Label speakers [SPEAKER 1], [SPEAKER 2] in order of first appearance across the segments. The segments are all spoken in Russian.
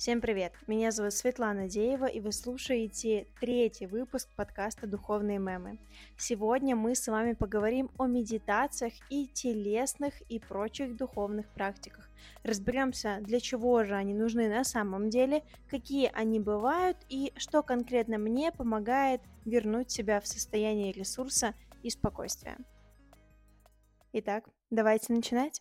[SPEAKER 1] Всем привет! Меня зовут Светлана Деева, и вы слушаете третий выпуск подкаста «Духовные мемы». Сегодня мы с вами поговорим о медитациях и телесных и прочих духовных практиках. Разберемся, для чего же они нужны на самом деле, какие они бывают и что конкретно мне помогает вернуть себя в состояние ресурса и спокойствия. Итак, давайте начинать.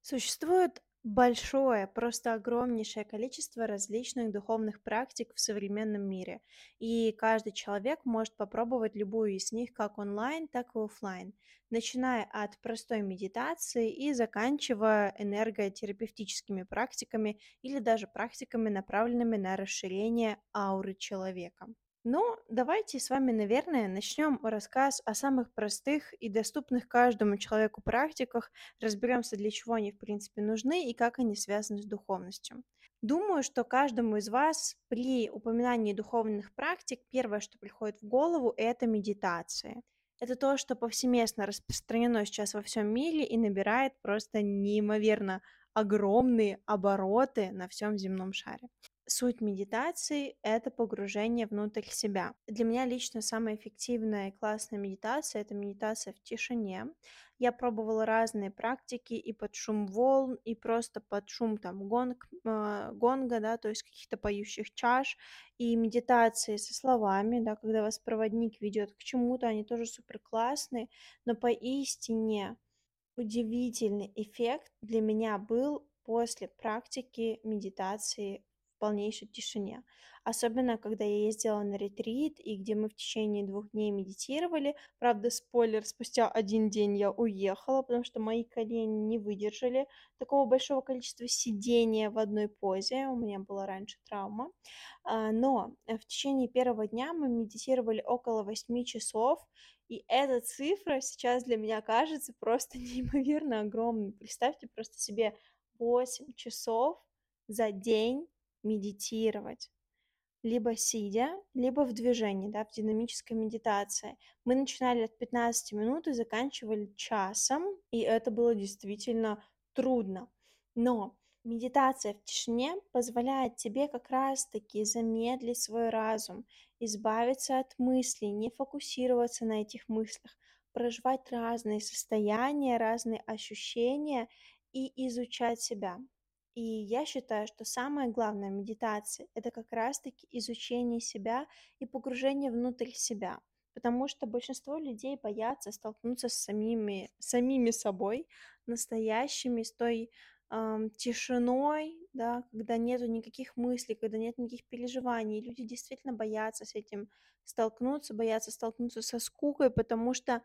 [SPEAKER 1] Существует большое, просто огромнейшее количество различных духовных практик в современном мире, и каждый человек может попробовать любую из них как онлайн, так и офлайн, начиная от простой медитации и заканчивая энерготерапевтическими практиками или даже практиками, направленными на расширение ауры человека. Ну, давайте с вами, наверное, начнем рассказ о самых простых и доступных каждому человеку практиках, разберемся, для чего они, в принципе, нужны и как они связаны с духовностью. Думаю, что каждому из вас при упоминании духовных практик первое, что приходит в голову, это медитация. Это то, что повсеместно распространено сейчас во всем мире и набирает просто неимоверно огромные обороты на всем земном шаре. Суть медитации — это погружение внутрь себя. Для меня лично самая эффективная и классная медитация — это медитация в тишине. Я пробовала разные практики и под шум волн, и просто под шум там гонг, э, гонга, да, то есть каких-то поющих чаш, и медитации со словами, да, когда вас проводник ведет к чему-то, они тоже супер классные, но поистине удивительный эффект для меня был после практики медитации полнейшей тишине. Особенно, когда я ездила на ретрит, и где мы в течение двух дней медитировали. Правда, спойлер, спустя один день я уехала, потому что мои колени не выдержали такого большого количества сидения в одной позе. У меня была раньше травма. А, но в течение первого дня мы медитировали около 8 часов, и эта цифра сейчас для меня кажется просто неимоверно огромной. Представьте просто себе 8 часов за день медитировать, либо сидя, либо в движении, да, в динамической медитации. Мы начинали от 15 минут и заканчивали часом, и это было действительно трудно. Но медитация в тишине позволяет тебе как раз-таки замедлить свой разум, избавиться от мыслей, не фокусироваться на этих мыслях, проживать разные состояния, разные ощущения и изучать себя. И я считаю, что самое главное медитации– это как раз-таки изучение себя и погружение внутрь себя. Потому что большинство людей боятся столкнуться с самими, самими собой, настоящими, с той эм, тишиной, да, когда нету никаких мыслей, когда нет никаких переживаний. Люди действительно боятся с этим столкнуться, боятся столкнуться со скукой, потому что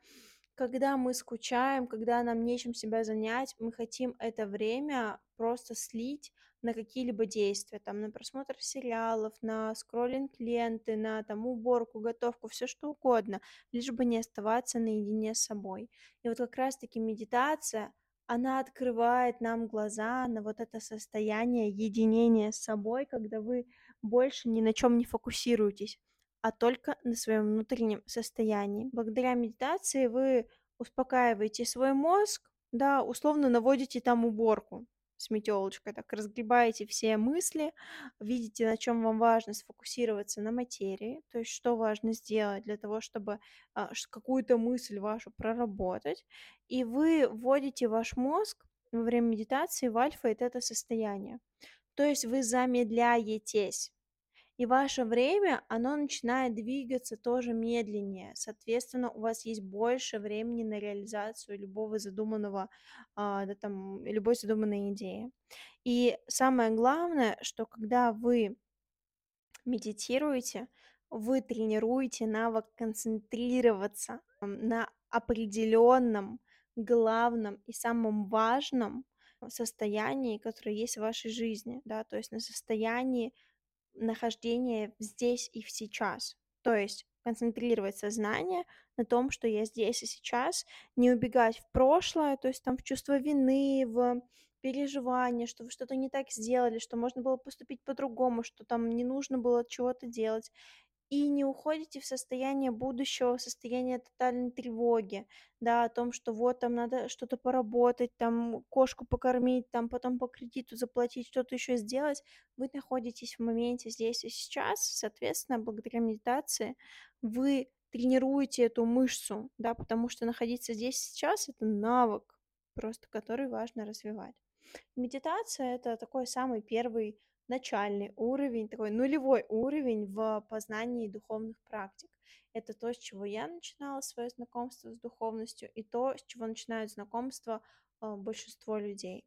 [SPEAKER 1] когда мы скучаем, когда нам нечем себя занять, мы хотим это время просто слить на какие-либо действия, там, на просмотр сериалов, на скроллинг ленты, на там уборку, готовку, все что угодно, лишь бы не оставаться наедине с собой. И вот как раз-таки медитация, она открывает нам глаза на вот это состояние единения с собой, когда вы больше ни на чем не фокусируетесь а только на своем внутреннем состоянии. Благодаря медитации вы успокаиваете свой мозг, да, условно наводите там уборку с метелочкой, так разгребаете все мысли, видите, на чем вам важно сфокусироваться на материи, то есть что важно сделать для того, чтобы а, какую-то мысль вашу проработать, и вы вводите ваш мозг во время медитации в альфа и тета состояние. То есть вы замедляетесь и ваше время, оно начинает двигаться тоже медленнее. Соответственно, у вас есть больше времени на реализацию любого задуманного, а, да, там, любой задуманной идеи. И самое главное, что когда вы медитируете, вы тренируете навык концентрироваться на определенном, главном и самом важном состоянии, которое есть в вашей жизни, да, то есть на состоянии нахождение здесь и сейчас. То есть концентрировать сознание на том, что я здесь и сейчас, не убегать в прошлое, то есть там в чувство вины, в переживание, что вы что-то не так сделали, что можно было поступить по-другому, что там не нужно было чего-то делать. И не уходите в состояние будущего, в состояние тотальной тревоги, да, о том, что вот там надо что-то поработать, там кошку покормить, там потом по кредиту заплатить, что-то еще сделать. Вы находитесь в моменте здесь и сейчас, соответственно, благодаря медитации вы тренируете эту мышцу, да, потому что находиться здесь сейчас- это навык, просто который важно развивать. Медитация- это такой самый первый начальный уровень, такой нулевой уровень в познании духовных практик. Это то, с чего я начинала свое знакомство с духовностью, и то, с чего начинают знакомство а, большинство людей.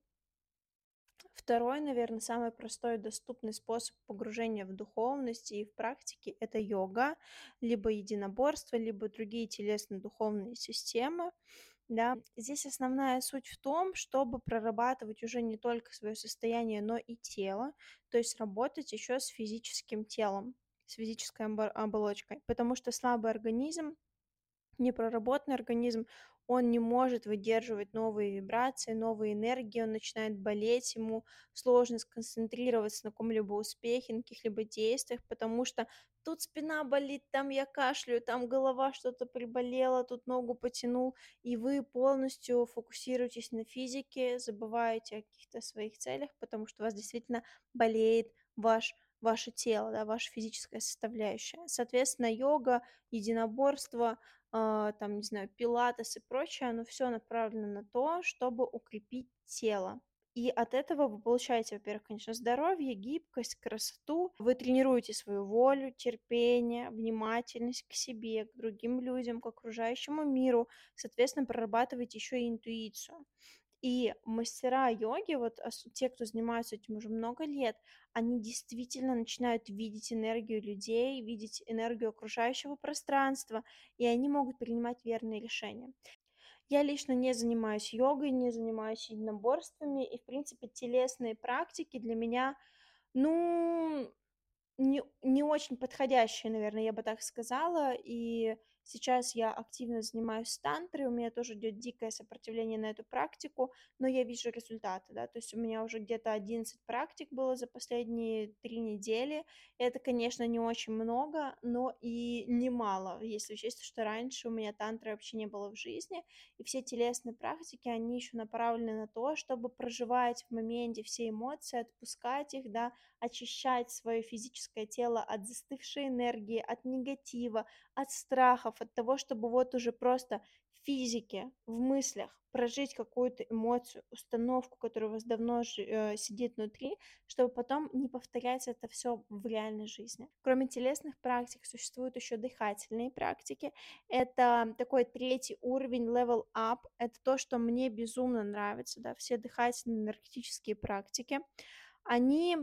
[SPEAKER 1] Второй, наверное, самый простой и доступный способ погружения в духовность и в практике– это йога, либо единоборство, либо другие телесно-духовные системы. Да, здесь основная суть в том, чтобы прорабатывать уже не только свое состояние, но и тело, то есть работать еще с физическим телом, с физической оболочкой, потому что слабый организм непроработанный организм, он не может выдерживать новые вибрации, новые энергии, он начинает болеть, ему сложно сконцентрироваться на каком-либо успехе, на каких-либо действиях, потому что тут спина болит, там я кашляю, там голова что-то приболела, тут ногу потянул, и вы полностью фокусируетесь на физике, забываете о каких-то своих целях, потому что у вас действительно болеет ваш ваше тело, да, ваша физическая составляющая. Соответственно, йога, единоборство, а, там, не знаю, пилатес и прочее, оно все направлено на то, чтобы укрепить тело. И от этого вы получаете, во-первых, конечно, здоровье, гибкость, красоту. Вы тренируете свою волю, терпение, внимательность к себе, к другим людям, к окружающему миру. Соответственно, прорабатываете еще и интуицию. И мастера йоги, вот те, кто занимаются этим уже много лет, они действительно начинают видеть энергию людей, видеть энергию окружающего пространства, и они могут принимать верные решения. Я лично не занимаюсь йогой, не занимаюсь единоборствами, и, в принципе, телесные практики для меня, ну, не, не очень подходящие, наверное, я бы так сказала, и Сейчас я активно занимаюсь тантрой, у меня тоже идет дикое сопротивление на эту практику, но я вижу результаты, да, то есть у меня уже где-то 11 практик было за последние три недели. Это, конечно, не очень много, но и немало, если учесть, что раньше у меня тантры вообще не было в жизни, и все телесные практики, они еще направлены на то, чтобы проживать в моменте все эмоции, отпускать их, да, очищать свое физическое тело от застывшей энергии, от негатива, от страхов, от того, чтобы вот уже просто в физике, в мыслях прожить какую-то эмоцию, установку, которая у вас давно э, сидит внутри, чтобы потом не повторять это все в реальной жизни. Кроме телесных практик существуют еще дыхательные практики. Это такой третий уровень, level up. Это то, что мне безумно нравится, да, все дыхательные энергетические практики. Они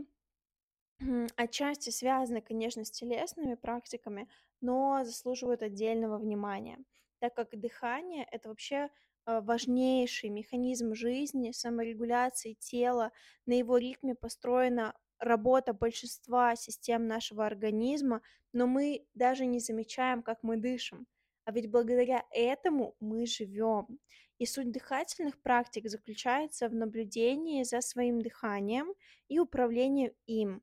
[SPEAKER 1] отчасти связаны, конечно, с телесными практиками, но заслуживают отдельного внимания, так как дыхание- это вообще, э, важнейший механизм жизни, саморегуляции тела. На его ритме построена работа большинства систем нашего организма, но мы даже не замечаем, как мы дышим. А ведь благодаря этому мы живем. И суть дыхательных практик заключается в наблюдении за своим дыханием и управлении им.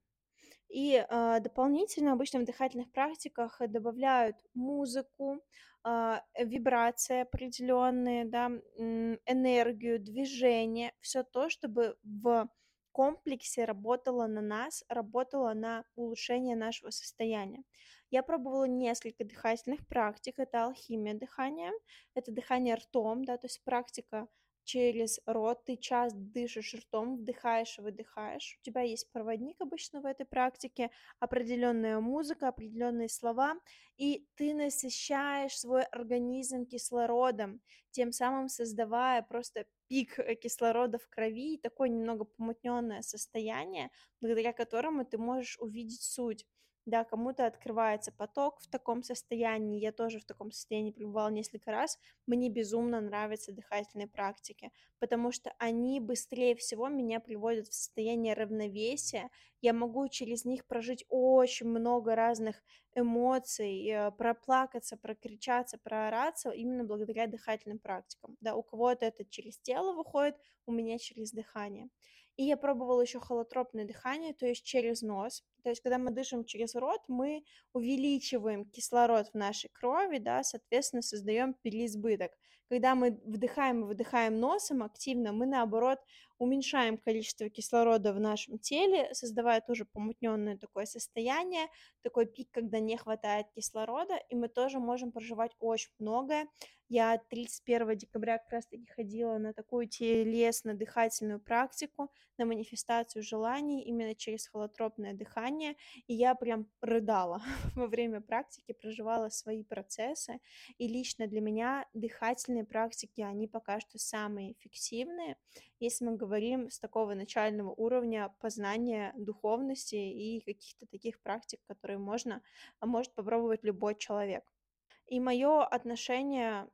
[SPEAKER 1] И а, дополнительно обычно в дыхательных практиках добавляют музыку, а, вибрации определенные, да, энергию, движение, все то, чтобы в комплексе работало на нас, работало на улучшение нашего состояния. Я пробовала несколько дыхательных практик. Это алхимия дыхания, это дыхание ртом, да, то есть практика через рот, ты часто дышишь ртом, вдыхаешь и выдыхаешь. У тебя есть проводник обычно в этой практике, определенная музыка, определенные слова, и ты насыщаешь свой организм кислородом, тем самым создавая просто пик кислорода в крови и такое немного помутненное состояние, благодаря которому ты можешь увидеть суть да, кому-то открывается поток в таком состоянии, я тоже в таком состоянии пребывала несколько раз, мне безумно нравятся дыхательные практики, потому что они быстрее всего меня приводят в состояние равновесия, я могу через них прожить очень много разных эмоций, э, проплакаться, прокричаться, проораться именно благодаря дыхательным практикам, да, у кого-то это через тело выходит, у меня через дыхание. И я пробовала еще холотропное дыхание, то есть через нос. То есть, когда мы дышим через рот, мы увеличиваем кислород в нашей крови, да, соответственно, создаем переизбыток. Когда мы вдыхаем и выдыхаем носом активно, мы, наоборот, уменьшаем количество кислорода в нашем теле, создавая тоже помутненное такое состояние, такой пик, когда не хватает кислорода, и мы тоже можем проживать очень многое. Я 31 декабря как раз-таки ходила на такую телесно-дыхательную практику, на манифестацию желаний именно через холотропное дыхание, и я прям рыдала во время практики, проживала свои процессы, и лично для меня дыхательные практики, они пока что самые эффективные, если мы говорим с такого начального уровня познания духовности и каких-то таких практик, которые можно, а может попробовать любой человек. И мое отношение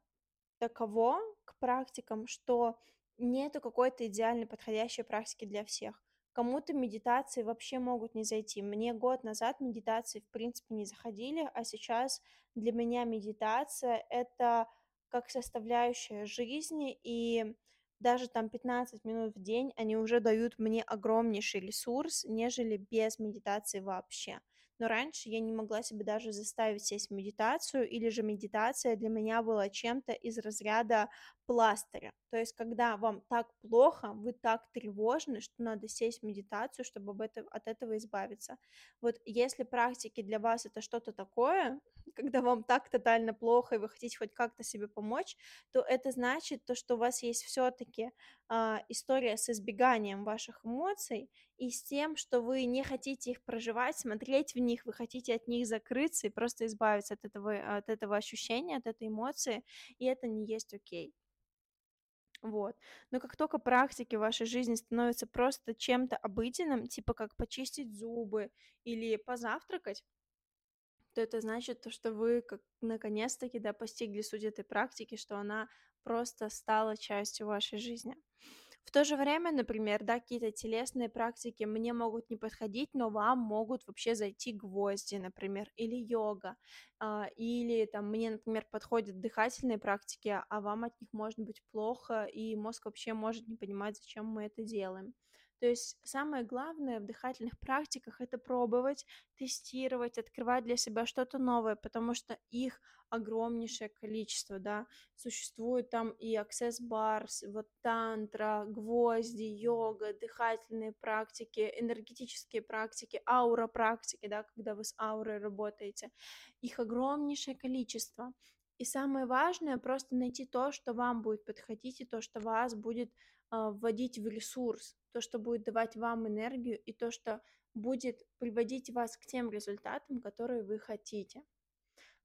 [SPEAKER 1] таково к практикам, что нету какой-то идеальной подходящей практики для всех. Кому-то медитации вообще могут не зайти. Мне год назад медитации в принципе не заходили, а сейчас для меня медитация это как составляющая жизни, и даже там 15 минут в день, они уже дают мне огромнейший ресурс, нежели без медитации вообще. Но раньше я не могла себе даже заставить сесть в медитацию, или же медитация для меня была чем-то из разряда пластыря. То есть, когда вам так плохо, вы так тревожны, что надо сесть в медитацию, чтобы об этом, от этого избавиться. Вот если практики для вас это что-то такое, когда вам так тотально плохо, и вы хотите хоть как-то себе помочь, то это значит то, что у вас есть все-таки а, история с избеганием ваших эмоций и с тем, что вы не хотите их проживать, смотреть в них, вы хотите от них закрыться и просто избавиться от этого, от этого ощущения, от этой эмоции, и это не есть окей. Вот. Но как только практики в вашей жизни становятся просто чем-то обыденным, типа как почистить зубы или позавтракать, то это значит то, что вы как наконец-таки да, постигли суть этой практики, что она просто стала частью вашей жизни. В то же время, например, да, какие-то телесные практики мне могут не подходить, но вам могут вообще зайти гвозди, например, или йога, а, или там мне, например, подходят дыхательные практики, а вам от них может быть плохо, и мозг вообще может не понимать, зачем мы это делаем. То есть самое главное в дыхательных практиках это пробовать, тестировать, открывать для себя что-то новое, потому что их огромнейшее количество, да, существует там и access bars, вот тантра, гвозди, йога, дыхательные практики, энергетические практики, аура практики, да, когда вы с аурой работаете, их огромнейшее количество. И самое важное просто найти то, что вам будет подходить, и то, что вас будет а, вводить в ресурс, то, что будет давать вам энергию, и то, что будет приводить вас к тем результатам, которые вы хотите.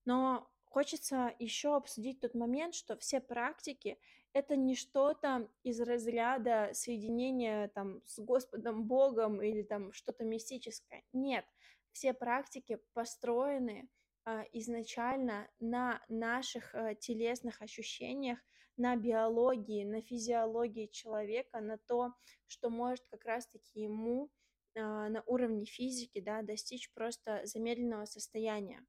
[SPEAKER 1] Но хочется еще обсудить тот момент, что все практики это не что-то из разряда соединения там с Господом Богом или там что-то мистическое. Нет, все практики построены а, изначально на наших э, телесных ощущениях, на биологии, на физиологии человека, на то, что может как раз-таки ему а, на уровне физики да, достичь просто замедленного состояния.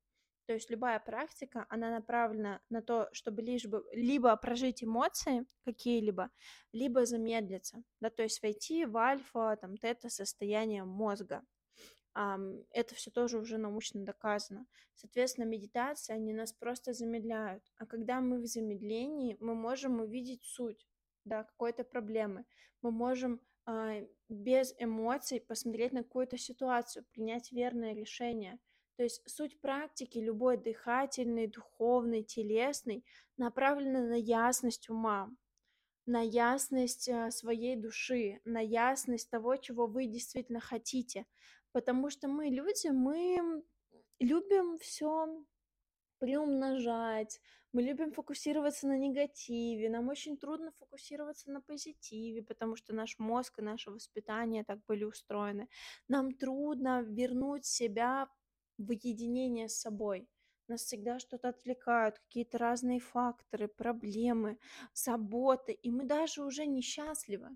[SPEAKER 1] То есть любая практика, она направлена на то, чтобы лишь бы, либо прожить эмоции какие-либо, либо замедлиться, да, то есть войти в альфа, там, тета состояние мозга это все тоже уже научно доказано. Соответственно, медитация, они нас просто замедляют. А когда мы в замедлении, мы можем увидеть суть да, какой-то проблемы. Мы можем а, без эмоций посмотреть на какую-то ситуацию, принять верное решение. То есть суть практики, любой дыхательный, духовный, телесный, направлена на ясность ума, на ясность а, своей души, на ясность того, чего вы действительно хотите. Потому что мы люди, мы любим все приумножать, мы любим фокусироваться на негативе, нам очень трудно фокусироваться на позитиве, потому что наш мозг и наше воспитание так были устроены. Нам трудно вернуть себя в единение с собой. Нас всегда что-то отвлекают, какие-то разные факторы, проблемы, заботы, и мы даже уже несчастливы.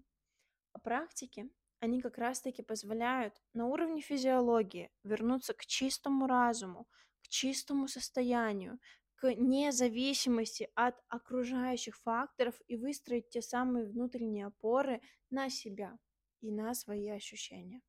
[SPEAKER 1] А практики они как раз-таки позволяют на уровне физиологии вернуться к чистому разуму, к чистому состоянию, к независимости от окружающих факторов и выстроить те самые внутренние опоры на себя и на свои ощущения.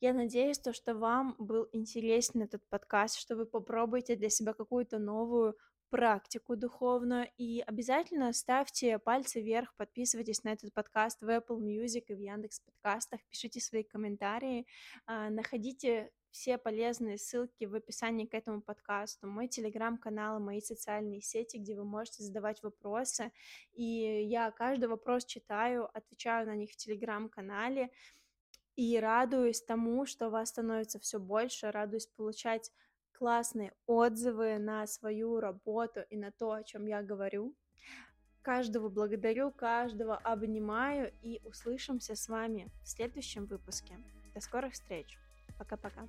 [SPEAKER 1] Я надеюсь, то, что вам был интересен этот подкаст, что вы попробуете для себя какую-то новую практику духовную. И обязательно ставьте пальцы вверх, подписывайтесь на этот подкаст в Apple Music и в Яндекс подкастах, пишите свои комментарии, а, находите все полезные ссылки в описании к этому подкасту, мой телеграм-канал, мои социальные сети, где вы можете задавать вопросы. И я каждый вопрос читаю, отвечаю на них в телеграм-канале. И радуюсь тому, что вас становится все больше, радуюсь получать классные отзывы на свою работу и на то, о чем я говорю. Каждого благодарю, каждого обнимаю и услышимся с вами в следующем выпуске. До скорых встреч. Пока-пока.